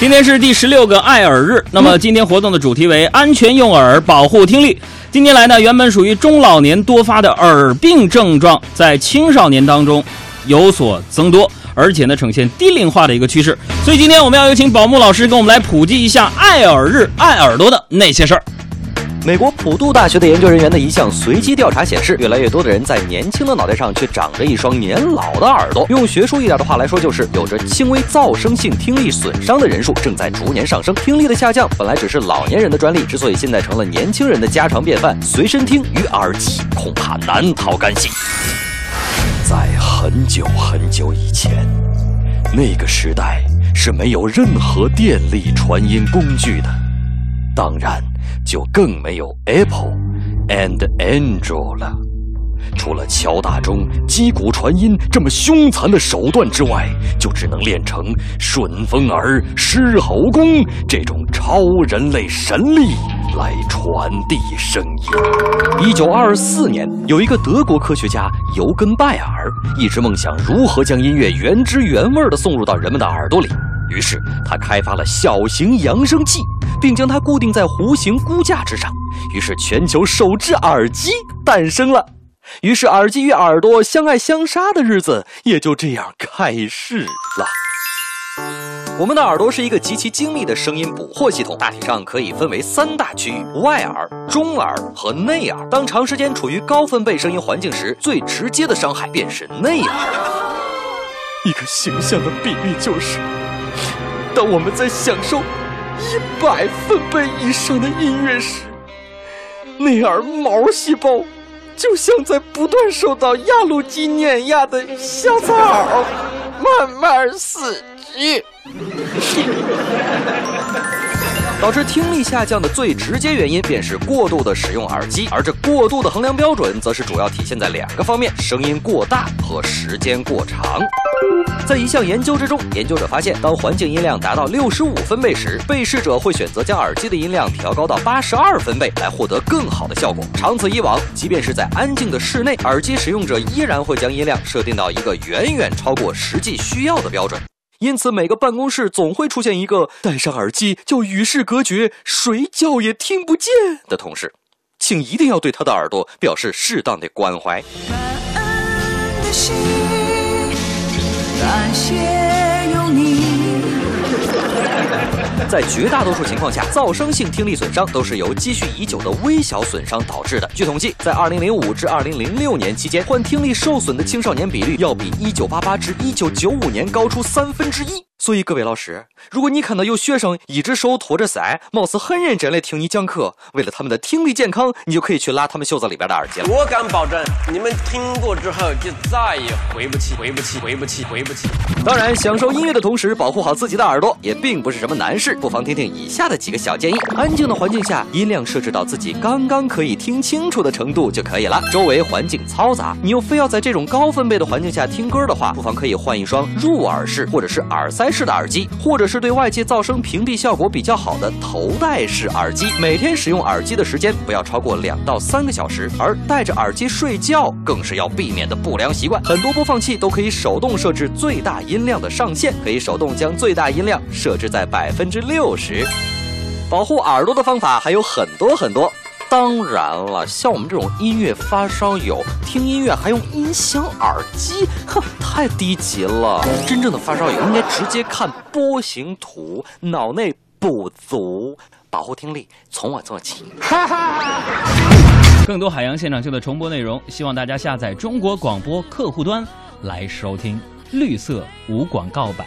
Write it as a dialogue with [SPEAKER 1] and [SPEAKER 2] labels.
[SPEAKER 1] 今天是第十六个爱耳日，那么今天活动的主题为安全用耳，保护听力。近年来呢，原本属于中老年多发的耳病症状，在青少年当中有所增多，而且呢呈现低龄化的一个趋势。所以今天我们要有请宝木老师给我们来普及一下爱耳日爱耳朵的那些事儿。
[SPEAKER 2] 美国普渡大学的研究人员的一项随机调查显示，越来越多的人在年轻的脑袋上却长着一双年老的耳朵。用学术一点的话来说，就是有着轻微噪声性听力损伤的人数正在逐年上升。听力的下降本来只是老年人的专利，之所以现在成了年轻人的家常便饭，随身听与耳机恐怕难逃干系。在很久很久以前，那个时代是没有任何电力传音工具的，当然。就更没有 Apple and Android 了。除了敲大钟、击鼓传音这么凶残的手段之外，就只能练成顺风耳、狮吼功这种超人类神力来传递声音。一九二四年，有一个德国科学家尤根拜尔，一直梦想如何将音乐原汁原味地送入到人们的耳朵里。于是他开发了小型扬声器，并将它固定在弧形箍架之上。于是全球首只耳机诞生了。于是耳机与耳朵相爱相杀的日子也就这样开始了。我们的耳朵是一个极其精密的声音捕获系统，大体上可以分为三大区域：外耳、中耳和内耳。当长时间处于高分贝声音环境时，最直接的伤害便是内耳。一个形象的比喻就是。当我们在享受一百分贝以上的音乐时，内耳毛细胞就像在不断受到压路机碾压的小草，慢慢死去。导致听力下降的最直接原因便是过度的使用耳机，而这过度的衡量标准，则是主要体现在两个方面：声音过大和时间过长。在一项研究之中，研究者发现，当环境音量达到六十五分贝时，被试者会选择将耳机的音量调高到八十二分贝，来获得更好的效果。长此以往，即便是在安静的室内，耳机使用者依然会将音量设定到一个远远超过实际需要的标准。因此，每个办公室总会出现一个戴上耳机就与世隔绝、睡觉也听不见的同事，请一定要对他的耳朵表示适当的关怀。感在绝大多数情况下，噪声性听力损伤都是由积蓄已久的微小损伤导致的。据统计，在2005至2006年期间，患听力受损的青少年比率要比1988至1995年高出三分之一。所以各位老师，如果你看到有学生一只手托着腮，貌似很认真的听你讲课，为了他们的听力健康，你就可以去拉他们袖子里边的耳机了。
[SPEAKER 3] 我敢保证，你们听过之后就再也回不去，回不去，回不去，回不去。
[SPEAKER 2] 当然，享受音乐的同时，保护好自己的耳朵也并不是什么难事。不妨听听以下的几个小建议：安静的环境下，音量设置到自己刚刚可以听清楚的程度就可以了。周围环境嘈杂，你又非要在这种高分贝的环境下听歌的话，不妨可以换一双入耳式或者是耳塞。式式的耳机，或者是对外界噪声屏蔽效果比较好的头戴式耳机，每天使用耳机的时间不要超过两到三个小时，而戴着耳机睡觉更是要避免的不良习惯。很多播放器都可以手动设置最大音量的上限，可以手动将最大音量设置在百分之六十。保护耳朵的方法还有很多很多。当然了，像我们这种音乐发烧友，听音乐还用音响耳机，哼，太低级了。真正的发烧友应该直接看波形图，脑内补足，保护听力，从我做起。
[SPEAKER 1] 更多海洋现场秀的重播内容，希望大家下载中国广播客户端来收听绿色无广告版。